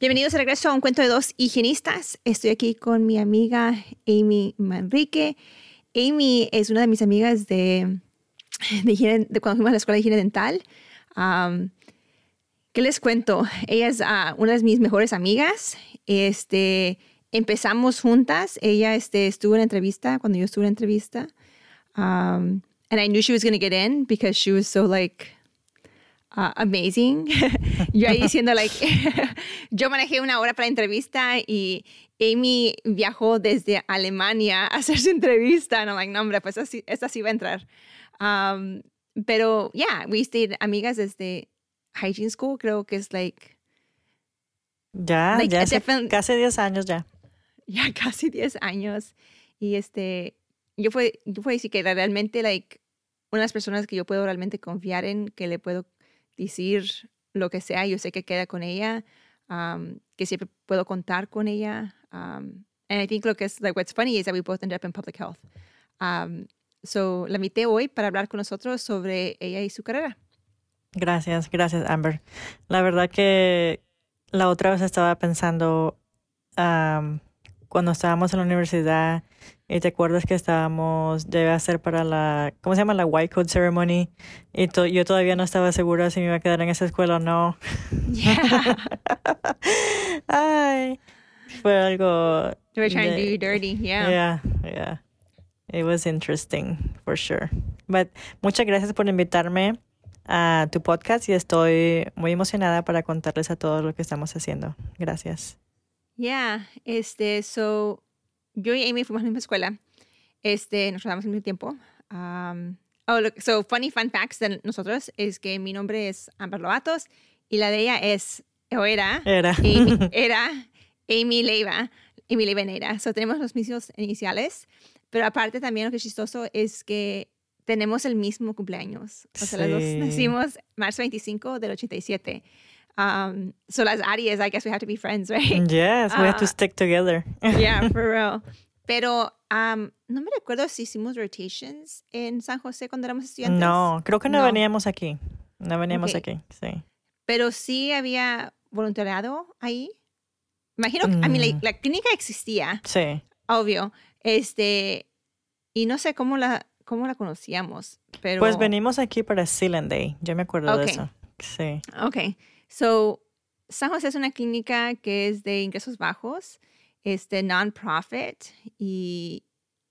Bienvenidos de regreso a un cuento de dos higienistas. Estoy aquí con mi amiga Amy Manrique. Amy es una de mis amigas de, cuando fuimos a la escuela de higiene dental. ¿Qué les cuento? Ella es ah, una de mis mejores amigas. Este, empezamos juntas. Ella este, estuvo en la entrevista cuando yo estuve en la entrevista. And I knew she was going to get in because she was so like uh, amazing. yo ahí diciendo like, yo manejé una hora para la entrevista y Amy viajó desde Alemania a hacer su entrevista. No, like, no, hombre, pues esta sí va a entrar. Um, pero, yeah, we stayed amigas desde hygiene school, creo que es like. Ya, ya casi 10 años ya. Ya casi 10 años. Y este, yo fue, yo puedo decir que realmente, like, unas personas que yo puedo realmente confiar en, que le puedo decir lo que sea, yo sé que queda con ella, um, que siempre puedo contar con ella. Um, and I think lo que es, like, what's funny is that we both ended up in public health. Um, so, la invité hoy para hablar con nosotros sobre ella y su carrera. Gracias, gracias, Amber. La verdad que la otra vez estaba pensando cuando estábamos en la universidad y te acuerdas que estábamos, debe hacer para la, ¿cómo se llama? La White Code Ceremony. Y yo todavía no estaba segura si me iba a quedar en esa escuela o no. Ay, fue algo... You were trying to do dirty, yeah. Yeah, yeah. It was interesting, for sure. But muchas gracias por invitarme a tu podcast y estoy muy emocionada para contarles a todos lo que estamos haciendo. Gracias. Yeah, este, so, yo y Amy fuimos a la misma escuela. Este, nos rodamos al mismo tiempo. Um, oh, look, so, funny fun facts de nosotros es que mi nombre es Amber Lovatos y la de ella es, o era, era, Amy, era Amy Leiva, Amy Leiva Neira. So, tenemos los mismos iniciales, pero aparte también lo que es chistoso es que tenemos el mismo cumpleaños. O sea, las dos nacimos marzo 25 del 87. Um, so las Aries, I guess we have to be friends, right? Yes, we have to ah. stick together. yeah, for real. Pero um, no me recuerdo si hicimos rotations en San José cuando éramos estudiantes. No, creo que no, veníamos aquí. No veníamos aquí, sí. Pero sí había voluntariado ahí. Imagino que, I mean, la, mm. la, clínica existía. Sí. Obvio. Este, y no sé cómo la, cómo la conocíamos, pero... Pues venimos aquí para Sealand Day, yo me acuerdo de eso. Sí. Ok, so San José es una clínica que es de ingresos bajos, es de non-profit y,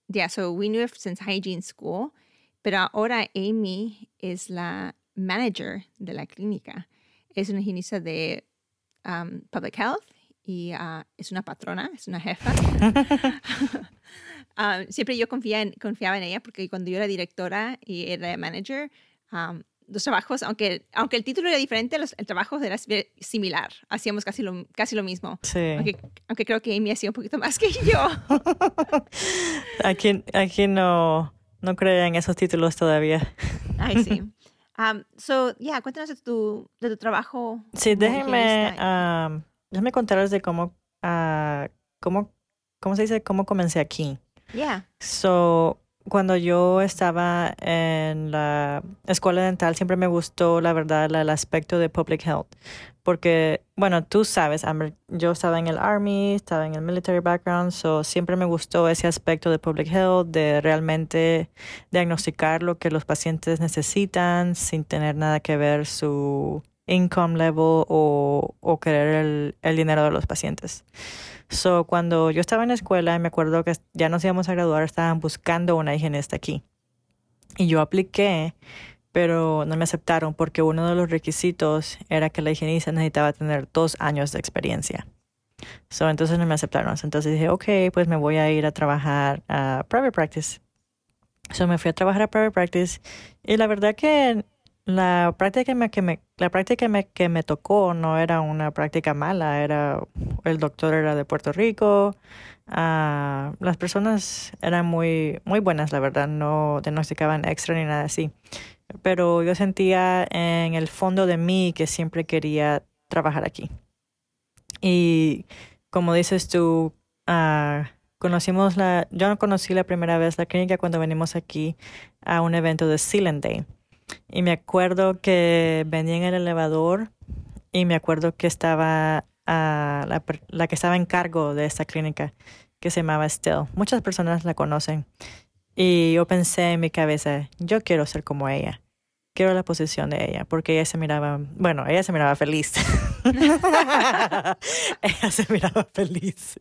yeah, so we knew it since hygiene school, pero ahora Amy es la manager de la clínica. Es una higienista de um, public health y uh, es una patrona, es una jefa. Um, siempre yo confiaba en, confiaba en ella porque cuando yo era directora y era manager, um, los trabajos, aunque, aunque el título era diferente, los, el trabajo era similar. Hacíamos casi lo, casi lo mismo. Sí. Aunque, creo que Amy hacía un poquito más que yo. aquí, aquí no, no creo en esos títulos todavía. Ay, sí. Um, so, yeah, cuéntanos de tu, de tu trabajo. Sí, déjenme, um, déjenme contarles de cómo, uh, cómo, cómo se dice, cómo comencé aquí. Yeah. So, cuando yo estaba en la escuela dental, siempre me gustó, la verdad, el aspecto de public health. Porque, bueno, tú sabes, yo estaba en el Army, estaba en el military background, so siempre me gustó ese aspecto de public health, de realmente diagnosticar lo que los pacientes necesitan sin tener nada que ver su income level o, o querer el, el dinero de los pacientes. So, cuando yo estaba en la escuela, me acuerdo que ya nos íbamos a graduar, estaban buscando una higienista aquí. Y yo apliqué, pero no me aceptaron porque uno de los requisitos era que la higienista necesitaba tener dos años de experiencia. So, entonces no me aceptaron. Entonces dije, ok, pues me voy a ir a trabajar a private practice. So me fui a trabajar a private practice y la verdad que la práctica que me, la práctica me, que me tocó no era una práctica mala, era el doctor era de Puerto Rico, ah, las personas eran muy, muy buenas, la verdad, no diagnosticaban extra ni nada así. Pero yo sentía en el fondo de mí que siempre quería trabajar aquí. Y como dices tú, ah, conocimos la, yo no conocí la primera vez la clínica cuando venimos aquí a un evento de Sealand Day. Y me acuerdo que venía en el elevador y me acuerdo que estaba ah, la, la, que estaba en cargo de esta clínica, que se llamaba Estelle. Muchas personas la conocen. Y yo pensé en mi cabeza, yo quiero ser como ella quiero la posición de ella, porque ella se miraba, bueno, ella se miraba feliz. ella se miraba feliz.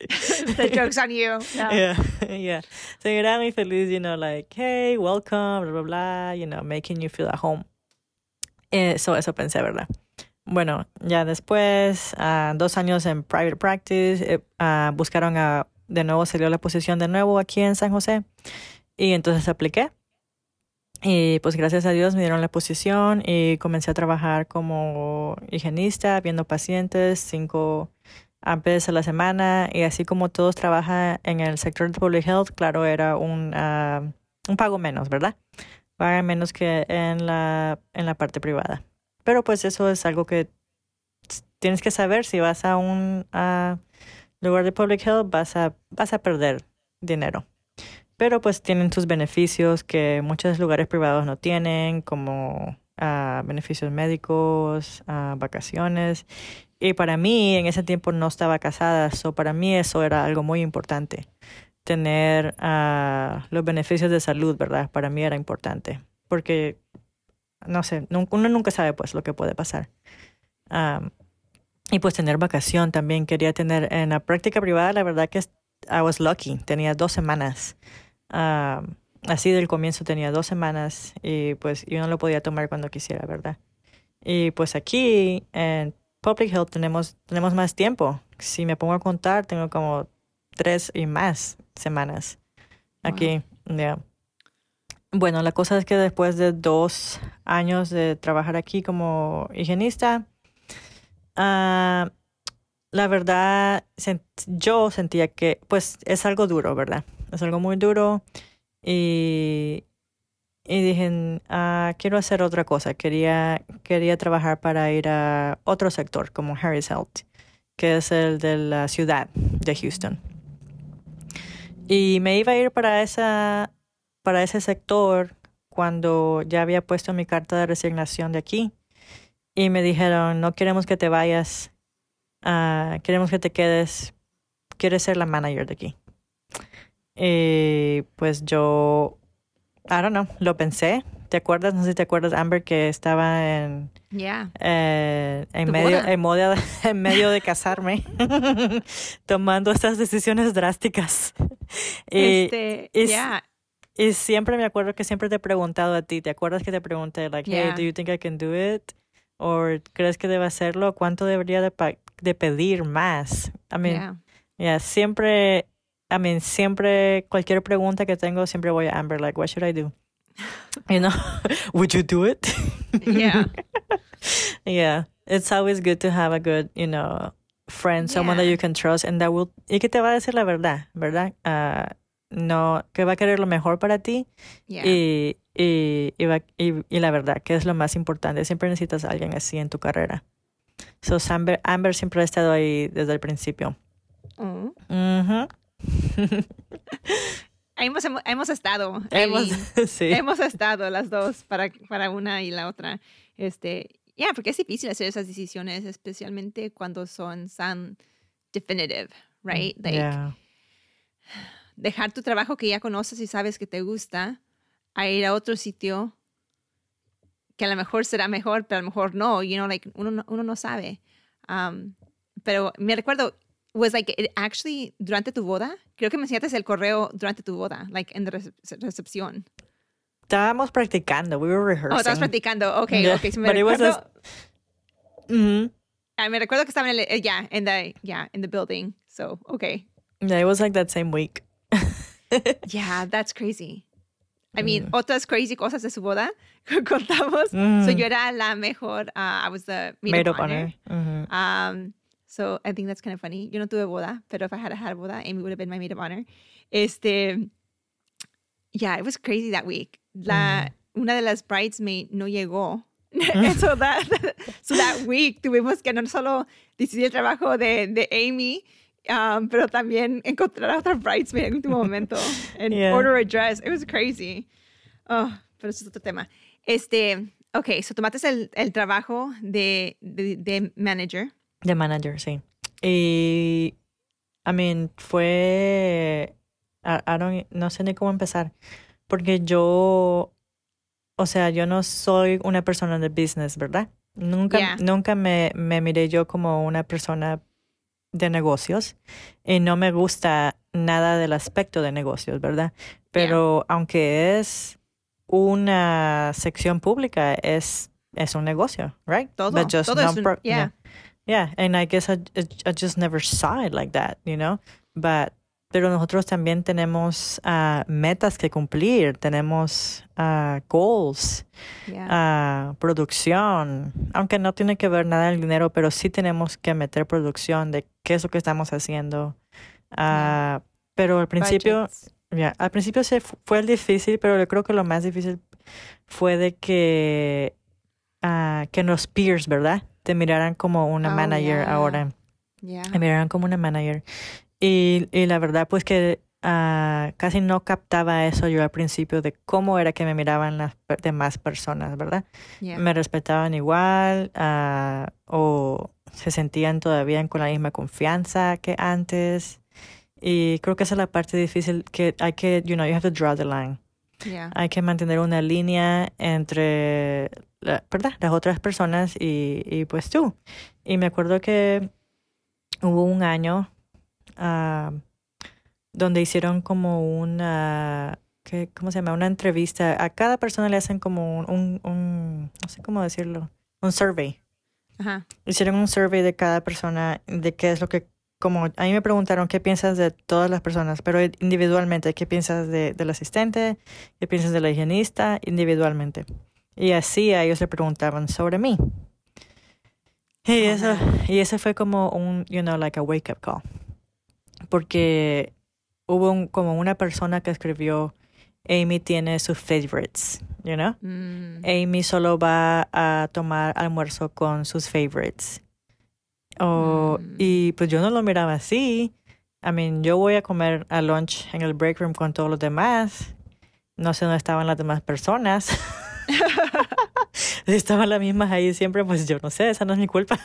The joke's on you. No. Yeah, yeah. Se miraba muy feliz, you know, like, hey, welcome, blah, blah, blah, you know, making you feel at home. Eso, eso pensé, ¿verdad? Bueno, ya después, uh, dos años en private practice, uh, buscaron a, de nuevo, salió la posición de nuevo aquí en San José. Y entonces apliqué y pues gracias a Dios me dieron la posición y comencé a trabajar como higienista, viendo pacientes cinco veces a la semana. Y así como todos trabajan en el sector de public health, claro, era un, uh, un pago menos, ¿verdad? Paga menos que en la, en la parte privada. Pero pues eso es algo que tienes que saber. Si vas a un uh, lugar de public health, vas a, vas a perder dinero pero pues tienen sus beneficios que muchos lugares privados no tienen, como uh, beneficios médicos, uh, vacaciones. Y para mí en ese tiempo no estaba casada, so para mí eso era algo muy importante, tener uh, los beneficios de salud, ¿verdad? Para mí era importante, porque, no sé, uno nunca sabe pues lo que puede pasar. Y pues tener vacación también quería tener en la práctica privada, la verdad que I was lucky, tenía dos semanas Uh, así del comienzo tenía dos semanas y pues yo no lo podía tomar cuando quisiera, ¿verdad? Y pues aquí en Public Health tenemos, tenemos más tiempo. Si me pongo a contar, tengo como tres y más semanas aquí. Bueno, la cosa es que después de dos años de trabajar aquí como higienista, uh, la verdad, yo sentía que pues es algo duro, ¿verdad? Es algo muy duro y, y dije, ah, quiero hacer otra cosa, quería, quería trabajar para ir a otro sector como Harris Health, que es el de la ciudad de Houston. Y me iba a ir para, esa, para ese sector cuando ya había puesto mi carta de resignación de aquí. Y me dijeron, no queremos que te vayas, uh, queremos que te quedes, quieres ser la manager de aquí. Y eh, pues yo, I don't know, lo pensé. ¿Te acuerdas? No sé si te acuerdas, Amber, que estaba en, eh, en, medio, en, medio, en medio de casarme, tomando estas decisiones drásticas. y, este, y, y, siempre me acuerdo que siempre te he preguntado a ti, ¿te acuerdas que te pregunté, like, hey, do you think I can do it? ¿O crees que debe hacerlo? ¿Cuánto debería de, de pedir más? I mean, yeah, siempre I mean, siempre, cualquier pregunta que tengo, siempre voy a Amber, like, what should I do? You know, would you do it? Yeah. yeah. It's always good to have a good, you know, friend, someone that you can trust and that will, y que te va a decir la verdad, ¿verdad? Uh, no, que va a querer lo mejor para ti y, y, y, va, y, y, la verdad, que es lo más importante. Siempre necesitas a alguien así en tu carrera. So, Amber, Amber siempre ha estado ahí desde el principio. Mm. Mm hemos, hemos estado. Hemos, hemos estado las dos para, para una y la otra. Este, ya, porque es difícil hacer esas decisiones, especialmente cuando son tan definitive, right? Like, dejar tu trabajo que ya conoces y sabes que te gusta a ir a otro sitio que a lo mejor será mejor, pero a lo mejor no, you know, like, uno, uno no sabe. Um, pero me recuerdo, was like it actually durante tu boda. Creo que me enseñaste el correo durante tu boda, like en la recepción. Estábamos practicando. We were rehearsing. Oh, estabas practicando. Okay, yeah. okay. So me But recuerdo, it was a... mm-hmm. I me recuerdo que estaba en el, yeah, in the, yeah, in the building. So, okay. Yeah, it was like that same week. yeah, that's crazy. I mean, otras crazy cosas de su boda contamos. So yo era la mejor. Uh, I was the maid, Maid of honor. honor. Mhm. Um, so I think that's kind of funny. Yo no tuve boda, pero if I had had a boda, Amy would have been my maid of honor. Este, yeah, it was crazy that week. La, Una de las bridesmaids no llegó. so, that, so that week tuvimos que no solo decidir el trabajo de, de Amy, um, pero también encontrar a otra bridesmaid en último momento and Yeah. order a dress. It was crazy. Oh, pero eso es otro tema. Este, ok, so tomaste el, el trabajo de, de, de manager. De manager, sí. Y, I mean, fue, I, I don't- no sé ni cómo empezar, porque yo, o sea, yo no soy una persona de business, ¿verdad? Nunca, Yeah. nunca me, me miré yo como una persona de negocios y no me gusta nada del aspecto de negocios, ¿verdad? Pero aunque es una sección pública, es, es un negocio, right? Todo, But just todo es un- yeah. Yeah, and I guess I, I just never saw it like that, you know. But, pero nosotros también tenemos ah, metas que cumplir, tenemos ah, goals, Yeah. ah, producción, aunque no tiene que ver nada el dinero, pero sí tenemos que meter producción de qué es lo que estamos haciendo. Pero al principio, ya, al principio se fu- fue el difícil, pero yo creo que lo más difícil fue de que, que los peers, ¿verdad? Te miraran como una Oh, manager yeah. ahora. Yeah. Me miraran como una manager. Y, y la verdad, pues que ah, casi no captaba eso yo al principio de cómo era que me miraban las demás personas, ¿verdad? Yeah. Me respetaban igual ah, o se sentían todavía con la misma confianza que antes. Y creo que esa es la parte difícil que hay que, you know, you have to draw the line. Yeah. Hay que mantener una línea entre la- ¿verdad? las otras personas y, y pues tú. Y me acuerdo que hubo un año ah, donde hicieron como una, ¿qué, ¿cómo se llama? Una entrevista. A cada persona le hacen como un, un, un- no sé cómo decirlo, un survey. Ajá. Hicieron un survey de cada persona, de qué es lo que, como a mí me preguntaron qué piensas de todas las personas, pero individualmente, qué piensas de, del asistente, qué piensas de la higienista, individualmente. Y así a ellos le preguntaban sobre mí. Y Oh, eso, y ese fue como un, you know, like a wake up call. Porque hubo un- como una persona que escribió, Amy tiene sus favorites, you know? Mm. Amy solo va a tomar almuerzo con sus favorites. O- Mm. Y pues yo no lo miraba así. I mean, yo voy a comer a lunch en el break room con todos los demás. No sé dónde estaban las demás personas. si estaban las mismas ahí siempre, pues yo no sé, esa no es mi culpa,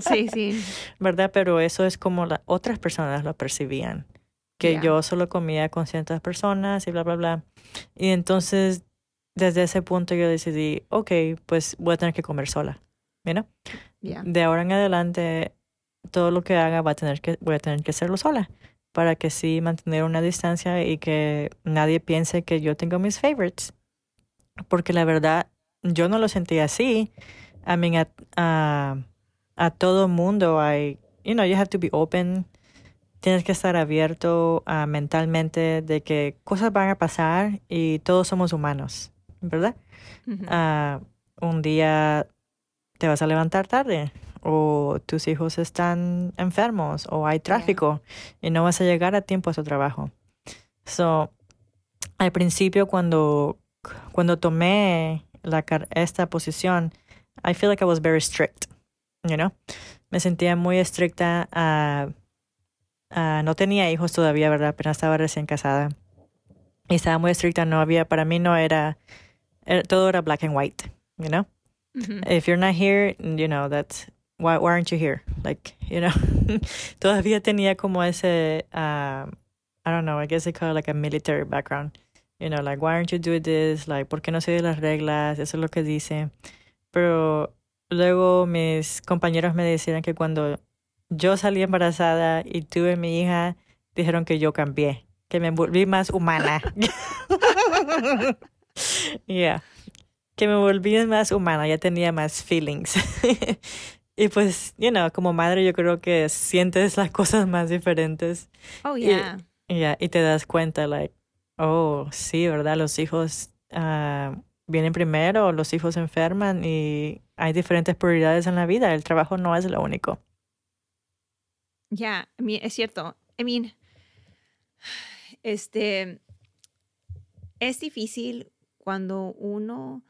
Sí, sí. ¿verdad? Pero eso es como las otras personas lo percibían. Que Yeah. yo solo comía con ciertas personas y bla, bla, bla. Y entonces, desde ese punto yo decidí, ok, pues voy a tener que comer sola. you know? Yeah. De ahora en adelante, todo lo que haga va a tener que, voy a tener que hacerlo sola. Para que sí mantener una distancia y que nadie piense que yo tengo mis favorites. Porque la verdad, yo no lo sentí así. I mean, a, a, a todo mundo hay, you know, you have to be open. Tienes que estar abierto ah, mentalmente de que cosas van a pasar y todos somos humanos, ¿verdad? Ah, un día te vas a levantar tarde o tus hijos están enfermos o hay tráfico y no vas a llegar a tiempo a su trabajo. So, al principio cuando, cuando tomé la, esta posición, I feel like I was very strict, you know? Me sentía muy estricta. ah, no tenía hijos todavía, ¿verdad? Apenas estaba recién casada. Y estaba muy estricta, no había, para mí no era, era- todo era black and white, you know? If you're not here, you know, that's, why, why aren't you here? Like, you know, todavía tenía como ese, um, I don't know, I guess they call it like a military background. You know, like, why aren't you doing this? Like, ¿por qué no sigues las reglas? Eso es lo que dice. Pero luego mis compañeros me decían que cuando yo salí embarazada y tuve mi hija, dijeron que yo cambié, que me volví más humana. yeah. Que me volví más humana, ya tenía más feelings. y pues, you know, como madre yo creo que sientes las cosas más diferentes. Oh, Y- yeah. Yeah, y te das cuenta, like, Oh, sí, ¿verdad? Los hijos ah, vienen primero, los hijos se enferman y hay diferentes prioridades en la vida. El trabajo no es lo único. Ya, yeah, es cierto. I mean, este, es difícil cuando uno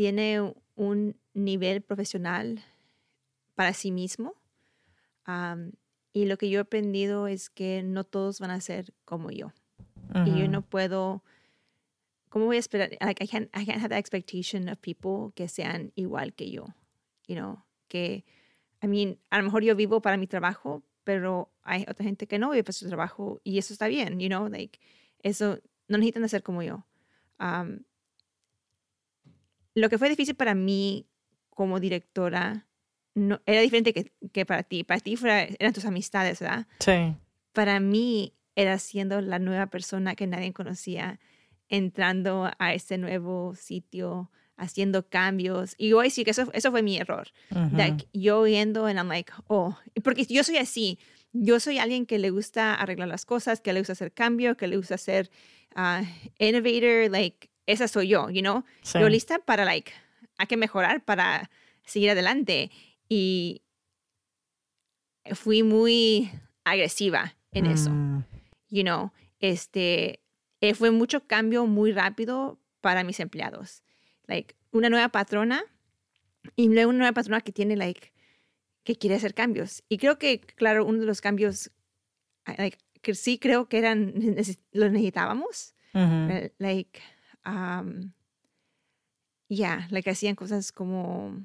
tiene un nivel profesional para sí mismo. y lo que yo he aprendido es que no todos van a ser como yo. Y yo no puedo, ¿cómo voy a esperar? Like, I can't, I can't have the expectation of people que sean igual que yo. You know, que, I mean, a lo mejor yo vivo para mi trabajo, pero hay otra gente que no vive para su trabajo y eso está bien, you know, like, eso, no necesitan ser como yo. Lo que fue difícil para mí como directora no, era diferente que, que para ti. Para ti fuera, eran tus amistades, ¿verdad? Sí. Para mí era siendo la nueva persona que nadie conocía, entrando a ese nuevo sitio, haciendo cambios. Y hoy sí que eso, eso fue mi error. yo yendo and I'm like, oh, porque yo soy así. Yo soy alguien que le gusta arreglar las cosas, que le gusta hacer cambio, que le gusta ser uh, innovator, like, esa soy yo, you know? Yo lista para, like, hay que mejorar para seguir adelante. Y fui muy agresiva en eso, mm. you know? Este, eh, fue mucho cambio muy rápido para mis empleados. Like, una nueva patrona y luego una nueva patrona que tiene, like, que quiere hacer cambios. Y creo que, claro, uno de los cambios, like, que sí creo que eran, los necesitábamos. Like, um, yeah, like hacían cosas como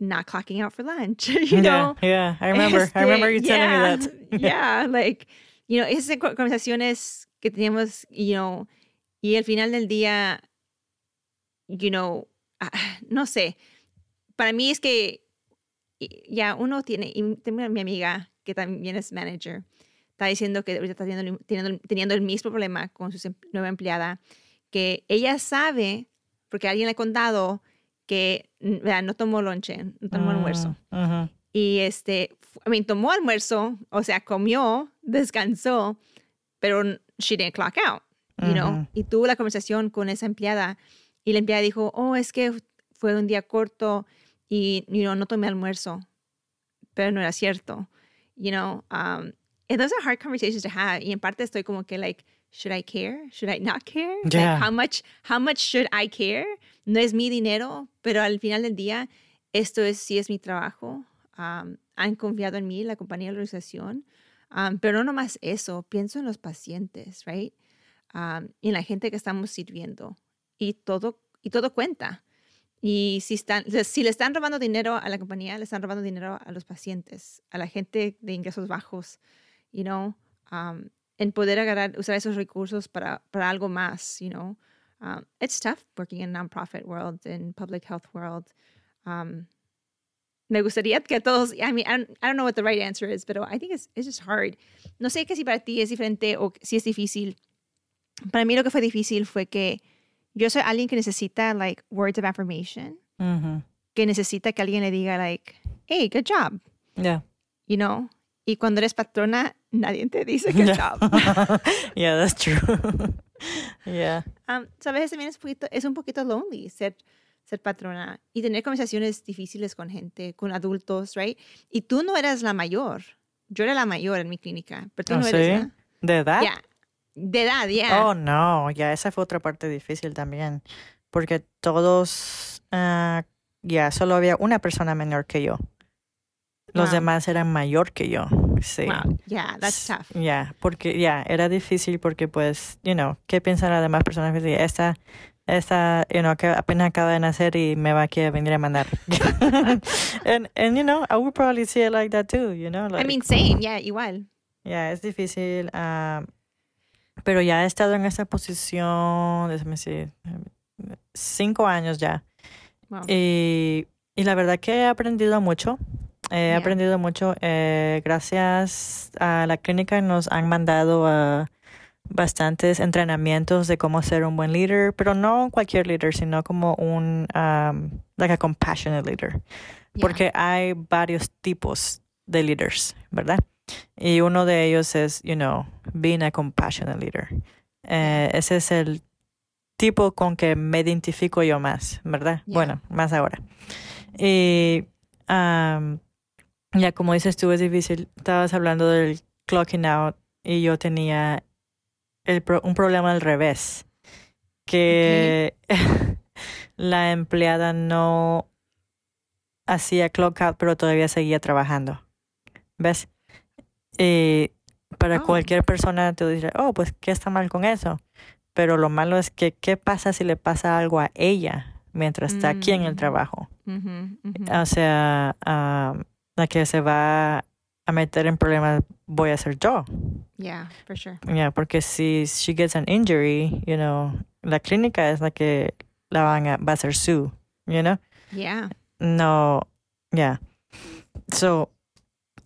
not clocking out for lunch, you know? Yeah, I remember. Este, I remember you telling yeah, me that. yeah, like, you know, esas conversaciones que teníamos, you know, y al final del día, you know, ah, no sé, para mí es que ya uno tiene, y tengo mi amiga que también es manager, está diciendo que ahorita está teniendo, teniendo, teniendo el mismo problema con su em, nueva empleada, que ella sabe, porque alguien le ha contado, que no tomó lonche, no tomó mm, almuerzo. Y este, I mean, tomó almuerzo, o sea, comió, descansó, pero she didn't clock out, you know. Y tuvo la conversación con esa empleada y la empleada dijo, oh, es que fue un día corto y you know, no tomé almuerzo, pero no era cierto, you know. Um, and those are hard conversations to have. Y en parte estoy como que like, should I care? Should I not care? Yeah. Like, how much, how much should I care? No es mi dinero, pero al final del día, esto es, sí es mi trabajo. Um, han confiado en mí, la compañía, la organización. Um, pero no nomás eso, pienso en los pacientes, right? Um, y en la gente que estamos sirviendo. Y todo, y todo cuenta. Y si, están, si le están robando dinero a la compañía, le están robando dinero a los pacientes, a la gente de ingresos bajos, you know, um, en poder agarrar, usar esos recursos para, para algo más, you know. Um, it's tough working in nonprofit world, in public health world. Um, me gustaría que todos, I mean, I don't, I don't, know what the right answer is, but I think it's, it's just hard. No sé que si para ti es diferente o si es difícil. Para mí lo que fue difícil fue que yo soy alguien que necesita like words of affirmation, que necesita que alguien le diga like, hey, good job. Yeah. You know? Y cuando eres patrona, nadie te dice good job. yeah, that's true. yeah. Um, Sabes, también es, poquito, es un poquito lonely ser, ser patrona y tener conversaciones difíciles con gente, con adultos, right? Y tú no eras la mayor. Yo era la mayor en mi clínica, pero tú ¿Oh, no eres ¿sí? ¿De edad? Yeah. De edad, ya. Oh, no, ya esa fue otra parte difícil también, porque todos, uh, ya solo había una persona menor que yo. Los demás eran mayor que yo. Sí. Wow. Yeah, that's tough. Yeah, porque ya era difícil porque pues, you know, ¿qué piensan las demás personas? Esta, esta, you know, que apenas acaba de nacer y me va aquí a venir a mandar. and, and, you know, I would probably see it like that too, you know. Like, I mean, same, yeah, igual. Yeah, es difícil. Uh, pero ya he estado en esa posición, déjame decir, cinco años ya. Y, y, la verdad que he aprendido mucho. He aprendido mucho. Eh, gracias a la clínica nos han mandado a bastantes entrenamientos de cómo ser un buen líder, pero no cualquier líder, sino como un, um, like a compassionate leader. Porque hay varios tipos de líderes, ¿verdad? Y uno de ellos es, you know, being a compassionate leader. Eh, ese es el tipo con que me identifico yo más, ¿verdad? Yeah. Bueno, más ahora. Y am, ya como dices tú, es difícil. Estabas hablando del clocking out y yo tenía el pro- un problema al revés, que la empleada no hacía clock out, pero todavía seguía trabajando. ¿Ves? Y para Oh. cualquier persona te dice, oh, pues, ¿qué está mal con eso? Pero lo malo es que, ¿qué pasa si le pasa algo a ella mientras está aquí en el Mm. trabajo? O sea, la que se va a meter en problemas voy a ser yo. Yeah, for sure. Yeah, porque si she gets an injury, you know, la clínica es la que la van a, va a ser Sue, you know? Yeah. No, yeah. So,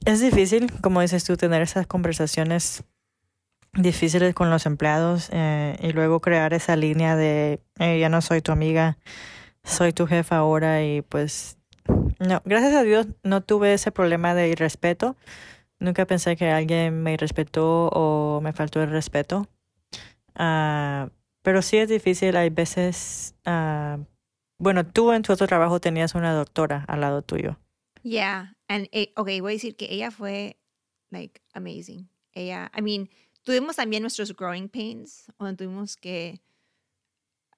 es difícil, como dices tú, tener esas conversaciones difíciles con los empleados eh, y luego crear esa línea de, "Eh, ya no soy tu amiga, soy tu jefa ahora y pues, no, gracias a Dios no tuve ese problema de irrespeto. Nunca pensé que alguien me irrespetó o me faltó el respeto. Ah, pero sí es difícil, hay veces, ah, bueno, tú en tu otro trabajo tenías una doctora al lado tuyo. Yeah. And, eh, okay, voy a decir que ella fue, like, amazing. Ella, I mean, tuvimos también nuestros growing pains, donde tuvimos que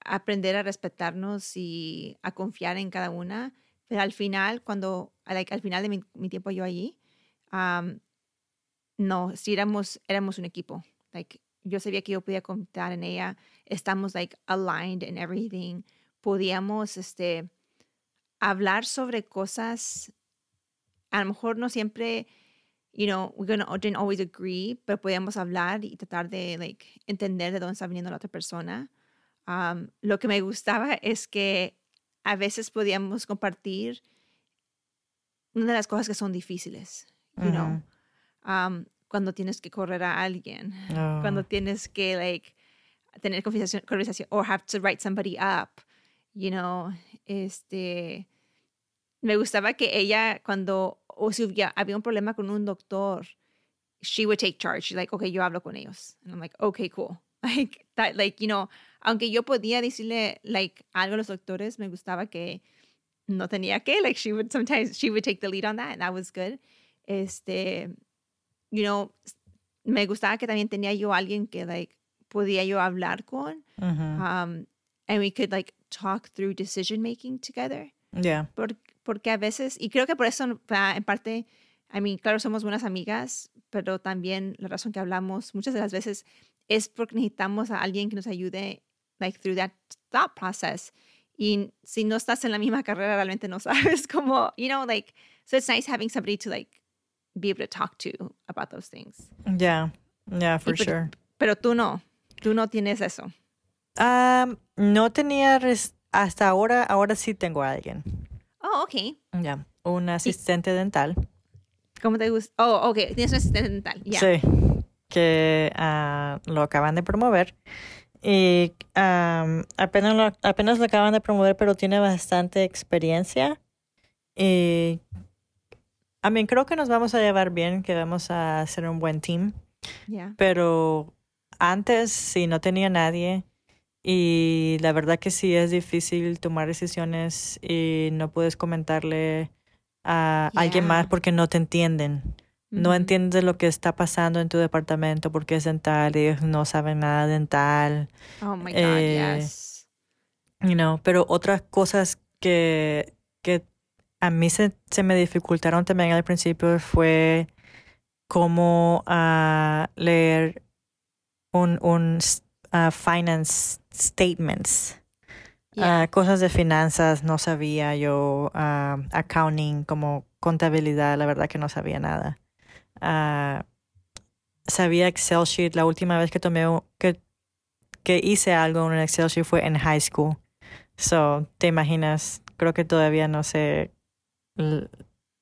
aprender a respetarnos y a confiar en cada una. Pero al final, cuando, like, al final de mi, mi tiempo yo allí, um, no, sí éramos, éramos un equipo. Like, yo sabía que yo podía confiar en ella. Estamos, like, aligned in everything. Podíamos, este, hablar sobre cosas, a lo mejor no siempre, you know, gonna, didn't always agree, pero podíamos hablar y tratar de, like, entender de dónde está viniendo la otra persona. Um, lo que me gustaba es que a veces podíamos compartir una de las cosas que son difíciles, you know, um, cuando tienes que correr a alguien, Oh, cuando tienes que, like, tener conversación, conversación, or have to write somebody up, you know, este, me gustaba que ella cuando, o si había un problema con un doctor, she would take charge. She's like, okay, yo hablo con ellos. And I'm like, okay, cool. Like, that, like, you know, aunque yo podía decirle, like, algo a los doctores, me gustaba que no tenía que, like, she would sometimes, she would take the lead on that, and that was good. Este, you know, me gustaba que también tenía yo alguien que, like, podía yo hablar con, ujú. um, and we could, like, talk through decision making together. Yeah. Por- porque a veces, y creo que por eso, en parte, I mean, claro, somos buenas amigas, pero también la razón que hablamos muchas de las veces es porque necesitamos a alguien que nos ayude, like, through that thought process. Y si no estás en la misma carrera, realmente no sabes cómo, you know, like, so it's nice having somebody to, like, be able to talk to about those things. Yeah. Yeah, for sure. Pero tú no, tú no tienes eso. Um, no tenía res- hasta ahora, ahora sí tengo a alguien. Oh, ok. Ya. Un asistente dental. ¿Cómo te gusta? Oh, ok, tienes un asistente dental. Ya. Sí. Que ah, lo acaban de promover. Y am, apenas, lo, apenas lo acaban de promover, pero tiene bastante experiencia. Y a mí creo que nos vamos a llevar bien, que vamos a hacer un buen team. Pero antes sí no tenía nadie y la verdad que sí es difícil tomar decisiones y no puedes comentarle a alguien más porque no te entienden. No entiendes lo que está pasando en tu departamento porque es dental y ellos no saben nada dental, Oh my God, Eh, yes. you know, pero otras cosas que, que a mí se, se me dificultaron también al principio fue cómo ah, leer un, un ah, finance statements. Yeah. Ah, cosas de finanzas no sabía yo, accounting como contabilidad, la verdad que no sabía nada. Ah, sabía Excel sheet, la última vez que tomé que, que hice algo en un Excel sheet fue en high school. So, te imaginas, creo que todavía no sé, I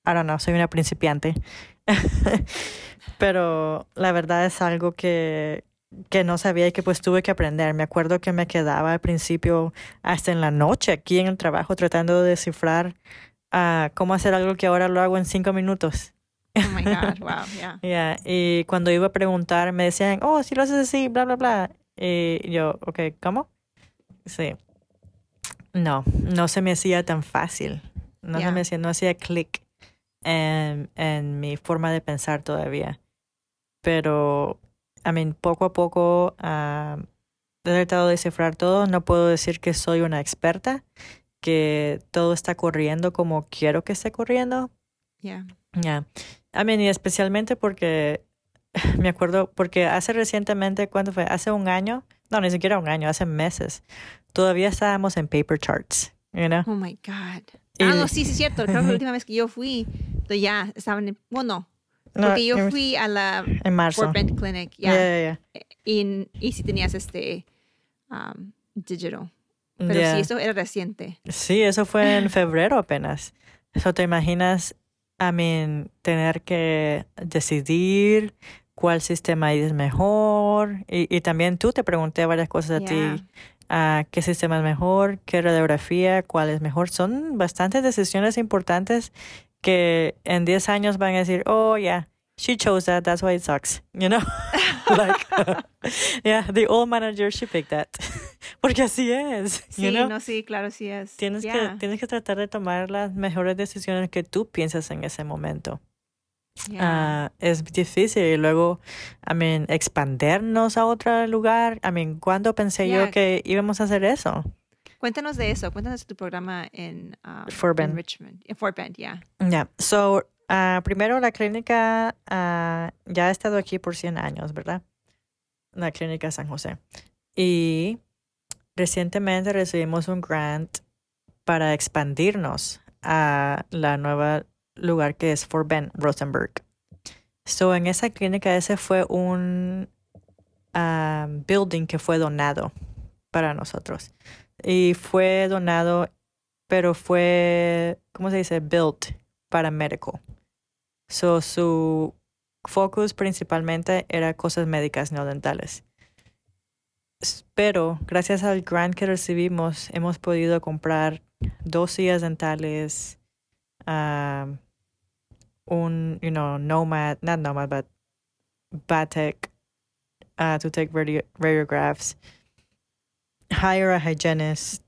don't know, soy una principiante. Pero la verdad es algo que, que no sabía y que pues tuve que aprender. Me acuerdo que me quedaba al principio hasta en la noche aquí en el trabajo tratando de descifrar ah, cómo hacer algo que ahora lo hago en cinco minutos. Oh my God, wow, yeah. Yeah, Y cuando iba a preguntar me decían, oh, si lo haces así, bla, bla, bla. Y yo, ok, ¿cómo? Sí. No, no se me hacía tan fácil. No se Yeah. me hacía, no hacía clic en, en mi forma de pensar todavía. Pero, I mean, poco a poco ah, he tratado de descifrar todo. No puedo decir que soy una experta, que todo está corriendo como quiero que esté corriendo. Yeah. Ya. I mean, y especialmente porque me acuerdo, porque hace recientemente, ¿cuándo fue? Hace un año, no, ni siquiera un año, hace meses, todavía estábamos en paper charts, you know? Oh my God. Y- Ah, no, sí, sí, es cierto. Creo que la última vez que yo fui, ya estaban en. Bueno, No, porque yo en- fui a la en marzo. Fort Bend Clinic, Ya, ya. ya, ya. Y, si tenías este um, digital. Pero sí, eso era reciente. Sí, eso fue en febrero apenas. Eso te imaginas, I mean, tener que decidir cuál sistema es mejor. Y, y también tú te pregunté varias cosas a ti. ah, qué sistema es mejor, qué radiografía, cuál es mejor. Son bastantes decisiones importantes que en 10 años van a decir, oh, yeah, she chose that, that's why it sucks. You know? like, yeah, the old manager, she picked that. Porque así es. Sí, you know? no, sí, claro, sí es. Tienes, que, Yeah, tienes que tratar de tomar las mejores decisiones que tú piensas en ese momento. yeah. Ah, es difícil y luego, I mean, expandernos a otro lugar. I mean, ¿cuándo pensé yo Yeah. que íbamos a hacer eso? Cuéntanos de eso. Cuéntanos de tu programa en, um, Fort en Bend. Richmond. En Fort Bend, yeah. Ya, so, ah, primero la clínica ah, ya ha estado aquí por 100 años, ¿verdad? La clínica San José. Y recientemente recibimos un grant para expandirnos a la nueva lugar que es Fort Bend, Rosenberg. So, en esa clínica ese fue un ah, building que fue donado para nosotros. Y fue donado, pero fue, ¿cómo se dice? Built para medical. So, su focus principalmente era cosas médicas no dentales. Pero gracias al grant que recibimos, hemos podido comprar dos sillas dentales, um, un, you know, Nomad, not Nomad, but Batek uh, to take radio- radiographs, hire a hygienist,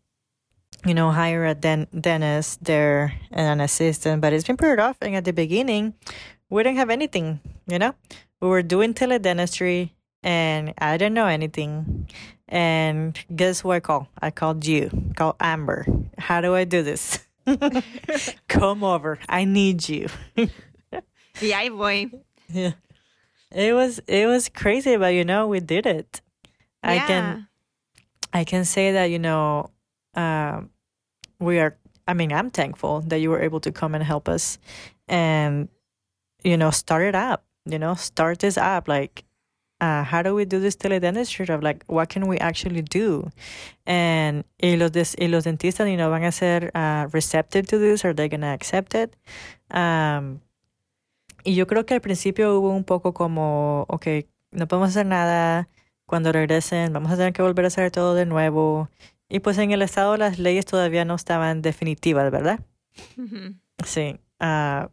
you know, hire a den- dentist there and an assistant. But it's been pretty rough. And at the beginning, we didn't have anything, you know? We were doing teledentistry and I didn't know anything. And guess who I called? I called you, called Amber. How do I do this? Come over. I need you. yeah, boy. Yeah. It was it was crazy, but you know, we did it. I can I can say that, you know, um, we are, I mean, I'm thankful that you were able to come and help us and, you know, start it up, you know, start this up. Like, uh, how do we do this teledentistry of like, what can we actually do? And, y los, des- y los dentistas, you know, van a ser uh, receptive to this they're going to accept it. Um, y yo creo que al principio hubo un poco como, ok, no podemos hacer nada cuando regresen vamos a tener que volver a hacer todo de nuevo. Y pues en el estado las leyes todavía no estaban definitivas, ¿verdad? Sí. Ah,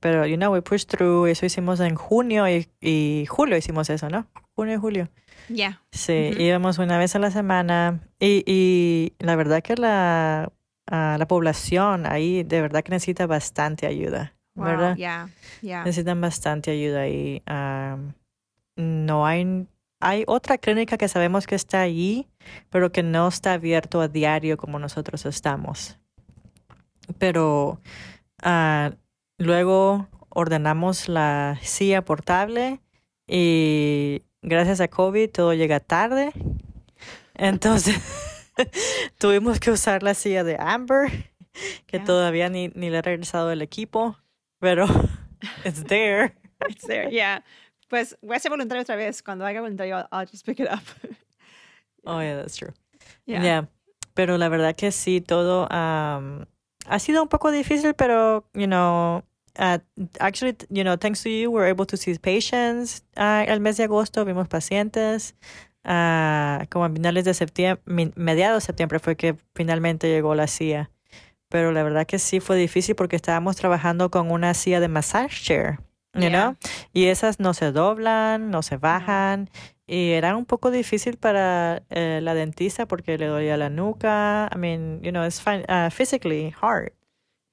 pero, you know, we pushed through. Eso hicimos en junio y, y julio hicimos eso, ¿no? Junio y julio. Yeah. Sí, íbamos una vez a la semana. Y, y la verdad que la, ah, la población ahí de verdad que necesita bastante ayuda, Wow. ¿verdad? Yeah. Yeah. Necesitan bastante ayuda y am, no hay hay otra clínica que sabemos que está allí, pero que no está abierto a diario como nosotros estamos. Pero ah, luego ordenamos la silla portable y gracias a COVID todo llega tarde. Entonces tuvimos que usar la silla de Amber, que Ya. todavía ni, ni le he regresado el equipo, pero it's there. It's there. Yeah. Pues voy a ser voluntario otra vez. Cuando haga voluntario, I'll, I'll just pick it up. Oh, yeah, that's true. Yeah. Yeah. Pero la verdad que sí, todo um, ha sido un poco difícil, pero, you know, uh, actually, you know, thanks to you, we're able to see patients. Uh, el mes de agosto vimos pacientes. Uh, como a finales de septiembre, mediados de septiembre fue que finalmente llegó la silla. Pero la verdad que sí fue difícil porque estábamos trabajando con una silla de massage chair. you Yeah. know? Y esas no se doblan, no se bajan. Y era un poco difícil para eh, la dentista porque le dolía la nuca. I mean, you know, it's fine, uh, physically hard.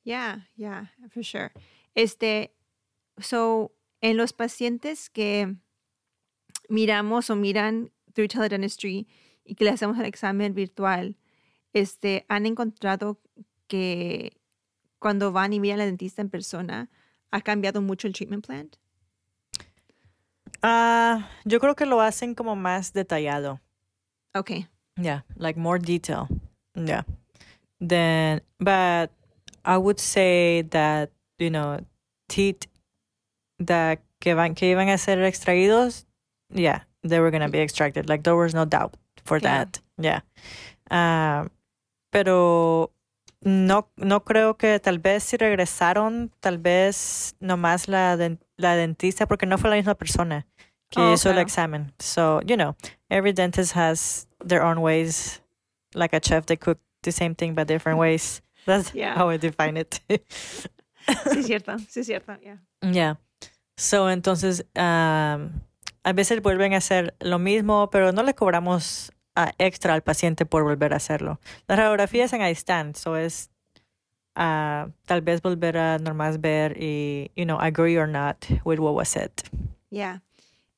Yeah, yeah, for sure. Este, so, en los pacientes que miramos o miran through teledentistry y que le hacemos el examen virtual, este, han encontrado que cuando van y miran al dentista en persona, ha cambiado mucho el treatment plan. Ah, yo creo que lo hacen como más detallado. Okay. Yeah, like more detail. Yeah. Then, but I would say that, you know, teeth that que, van, que iban a ser extraídos, yeah, they were going to be extracted. Like, there was no doubt for that. Yeah. Ah, pero no, no creo que tal vez si regresaron, tal vez nomás la, la dentista, porque no fue la misma persona que Oh, hizo el examen. So, you know, every dentist has their own ways. Like a chef, they cook the same thing but different ways. That's Yeah. how I define it. Sí, cierto, sí, cierto, yeah. yeah. So, entonces, um, a veces vuelven a hacer lo mismo, pero no le cobramos extra al paciente por volver a hacerlo. Las radiografías en están, so es ah, tal vez volver a nomás ver y, you know, agree or not with what was said. Yeah.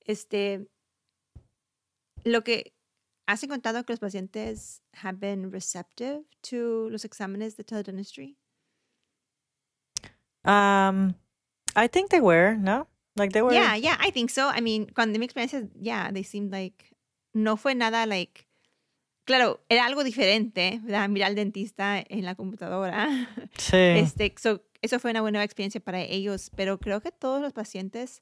Este, lo que has encontrado que los pacientes have been receptive to los exámenes de teledentistry. Um, I think they were, no? Like they were. Yeah, yeah, I think so. I mean, cuando mi experiencia, yeah, they seemed like no fue nada like claro, era algo diferente, ¿verdad? Mirar al dentista en la computadora. Sí. Este, so, eso fue una buena experiencia para ellos, pero creo que todos los pacientes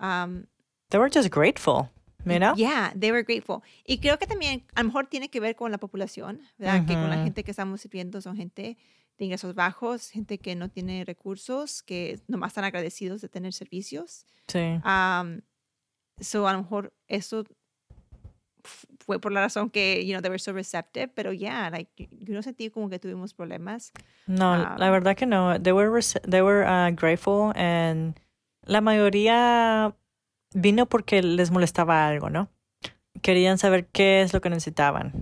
um, They were just grateful, you know? Yeah, they were grateful. Y creo que también a lo mejor tiene que ver con la población, ¿verdad? Que con la gente que estamos sirviendo son gente de ingresos bajos, gente que no tiene recursos, que nomás están agradecidos de tener servicios. Sí. Um, so a lo mejor eso fue por la razón que, you know, they were so receptive, pero yeah, like, yo no sentí como que tuvimos problemas. No, Ah. la verdad que no. They were they were uh, grateful and la mayoría vino porque les molestaba algo, ¿no? Querían saber qué es lo que necesitaban.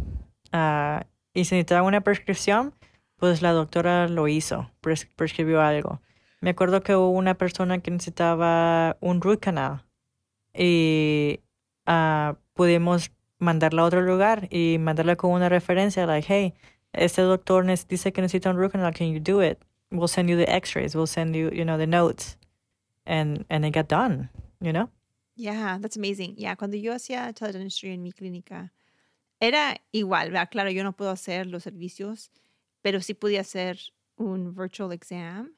Ah, y si necesitaban una prescripción, pues la doctora lo hizo, pres- prescribió algo. Me acuerdo que hubo una persona que necesitaba un root canal y ah, pudimos mandarla a otro lugar y mandarla con una referencia, like, hey, este doctor dice que necesita un root canal, can you do it? We'll send you the x-rays, we'll send you, you know, the notes. And, and it got done, you know? Yeah, that's amazing. Yeah, cuando yo hacía teledentistry en mi clínica, era igual, ¿verdad? Claro, yo no puedo hacer los servicios, pero sí podía hacer un virtual exam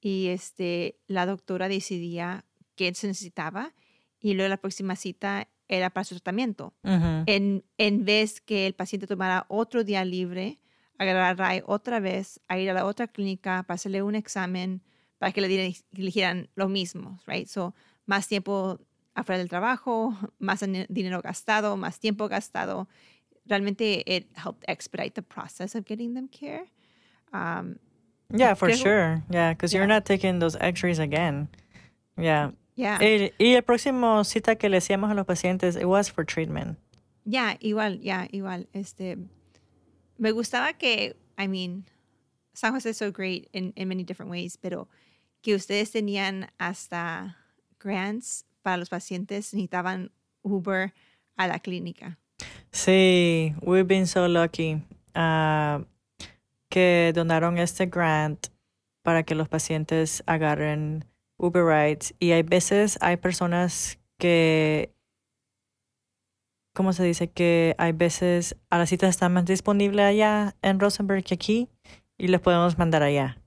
y este, la doctora decidía qué se necesitaba y luego la próxima cita era para su tratamiento. Ujú. En, en vez que el paciente tomara otro día libre, agarrar otra vez a ir a la otra clínica para hacerle un examen para que le eligieran lo mismo, right? So, más tiempo afuera del trabajo, más din- dinero gastado, más tiempo gastado. Realmente it helped expedite the process of getting them care. Um, Yeah, for creo- sure. Yeah, because you're Yeah. not taking those x-rays again. Yeah. Yeah, Y, y el próximo cita que le hacíamos a los pacientes, it was for treatment. yeah, igual, yeah, igual. Este, me gustaba que, I mean, San Jose is so great in, in many different ways, pero que ustedes tenían hasta grants para los pacientes, necesitaban Uber a la clínica. Sí, we've been so lucky ah, que donaron este grant para que los pacientes agarren Uber rides. Y hay veces hay personas que, ¿cómo se dice? Que hay veces a la cita está más disponible allá en Rosenberg que aquí y les podemos mandar allá.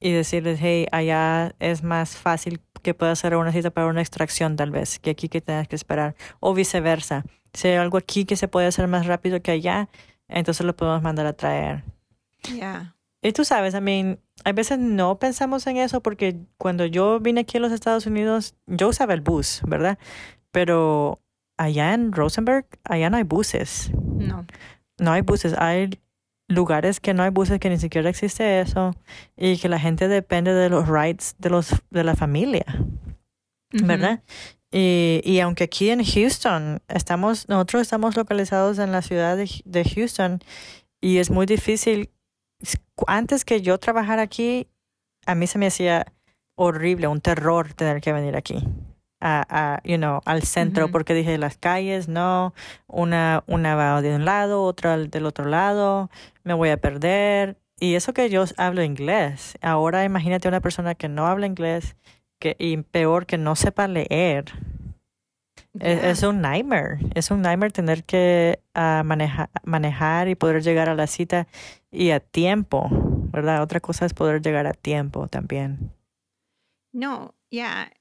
Y decirles, hey, allá es más fácil que pueda hacer una cita para una extracción tal vez, que aquí que tengas que esperar. O viceversa. Si hay algo aquí que se puede hacer más rápido que allá, entonces lo podemos mandar a traer. Yeah. Y tú sabes, I mean, a veces no pensamos en eso porque cuando yo vine aquí a los Estados Unidos, yo usaba el bus, ¿verdad? Pero allá en Rosenberg, allá no hay buses. No. No hay buses, hay lugares que no hay buses, que ni siquiera existe eso y que la gente depende de los rides de los de la familia. ¿verdad? Y, y, aunque aquí en Houston estamos, nosotros estamos localizados en la ciudad de, de, Houston y es muy difícil. Antes que yo trabajara aquí, a mí se me hacía horrible, un terror tener que venir aquí. A, a, you know, al centro porque dije las calles no una una va de un lado otra del otro lado me voy a perder y eso que yo hablo inglés ahora imagínate una persona que no habla inglés que, y peor que no sepa leer. Es, un nightmare, es un nightmare tener que uh, manejar y poder llegar a la cita y a tiempo, ¿verdad? Otra cosa es poder llegar a tiempo también. No, ya,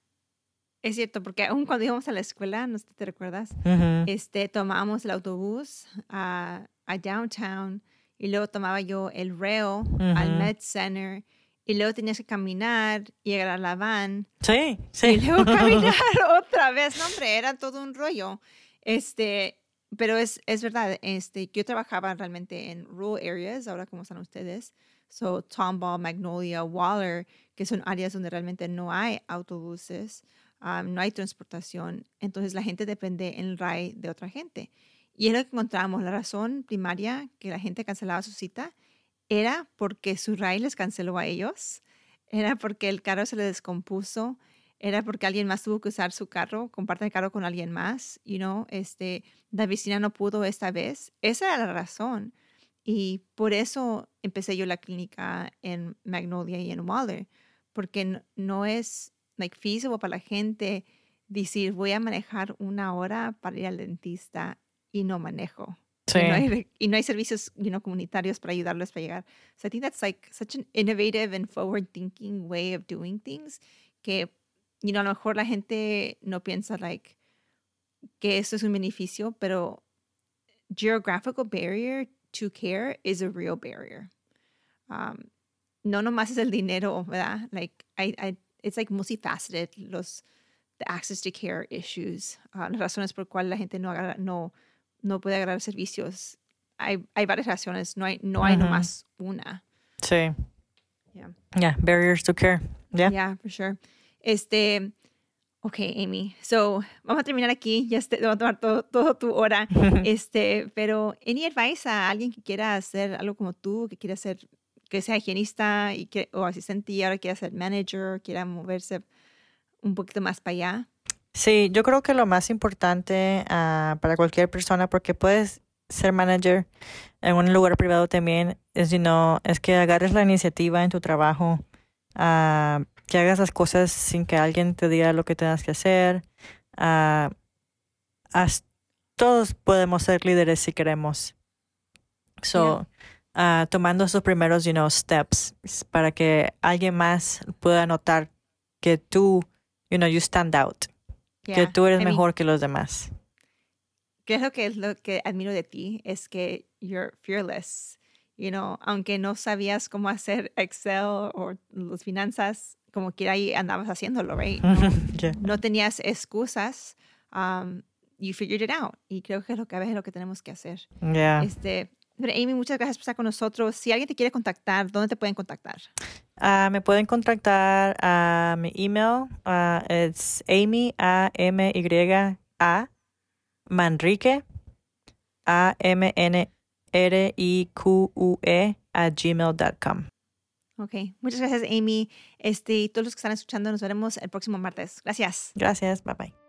es cierto, porque aún cuando íbamos a la escuela, no sé si te recuerdas, este, tomábamos el autobús a, a, downtown y luego tomaba yo el rail al Med Center y luego tenías que caminar, llegar a la van. Sí, sí. Y luego caminar otra vez. No, hombre, era todo un rollo. Este, pero es, es verdad, este, yo trabajaba realmente en rural areas, ahora como están ustedes. So, Tomball, Magnolia, Waller, que son áreas donde realmente no hay autobuses, um, no hay transportación. Entonces la gente depende en el RAI de otra gente. Y es lo que encontramos. La razón primaria que la gente cancelaba su cita era porque su RAI les canceló a ellos, era porque el carro se le descompuso, era porque alguien más tuvo que usar su carro, comparte el carro con alguien más, y no, este, la vecina no pudo esta vez. Esa era la razón. Y por eso empecé yo la clínica en Magnolia y en Waller, porque no, es like, feasible para la gente decir voy a manejar una hora para ir al dentista y no manejo. Sí. Y, no hay, y no hay servicios you know, comunitarios para ayudarlos para llegar. So I think that's like such an innovative and forward-thinking way of doing things que, you know, a lo mejor la gente no piensa like que eso es un beneficio, pero geographical barrier to care is a real barrier. Um, no nomás es el dinero, ¿verdad? Like, I, I, it's like multifaceted, los, the access to care issues, uh, las razones por cuales la gente no, no no puede agarrar servicios. Hay, hay varias razones, no hay, no hay nomás una. Sí. Yeah. yeah, barriers to care. Yeah. Yeah, for sure. Este, ok, Amy. So, vamos a terminar aquí. Ya este, vamos a tomar todo, todo tu hora. este, pero, ¿any advice a alguien que quiera hacer algo como tú, que quiera ser, que sea higienista y que, o asistente y ahora quiera ser manager, quiera moverse un poquito más para allá? Sí, yo creo que lo más importante uh, para cualquier persona, porque puedes ser manager en un lugar privado también, es, you know, es que agarres la iniciativa en tu trabajo, uh, que hagas las cosas sin que alguien te diga lo que tengas que hacer. Uh, todos podemos ser líderes si queremos. So, tomando esos primeros, you know, steps para que alguien más pueda notar que tú, you know, you stand out que tú eres mejor que los demás. Creo que es lo que admiro de ti, es que you're fearless. You know, aunque no sabías cómo hacer Excel o las finanzas, como quiera ahí andabas haciéndolo, right? No, tenías excusas. Um, you figured it out. Y creo que es lo que a veces es lo que tenemos que hacer. Yeah. Este, Amy, muchas gracias por estar con nosotros. Si alguien te quiere contactar, ¿dónde te pueden contactar? Uh, me pueden contactar a mi email. Uh, it's Amy, A-M-Y-A, Manrique, A-M-N-R-I-Q-U-E, a gmail.com. Ok, muchas gracias Amy. Este, y todos los que están escuchando, nos veremos el próximo martes. Gracias. Gracias, bye bye.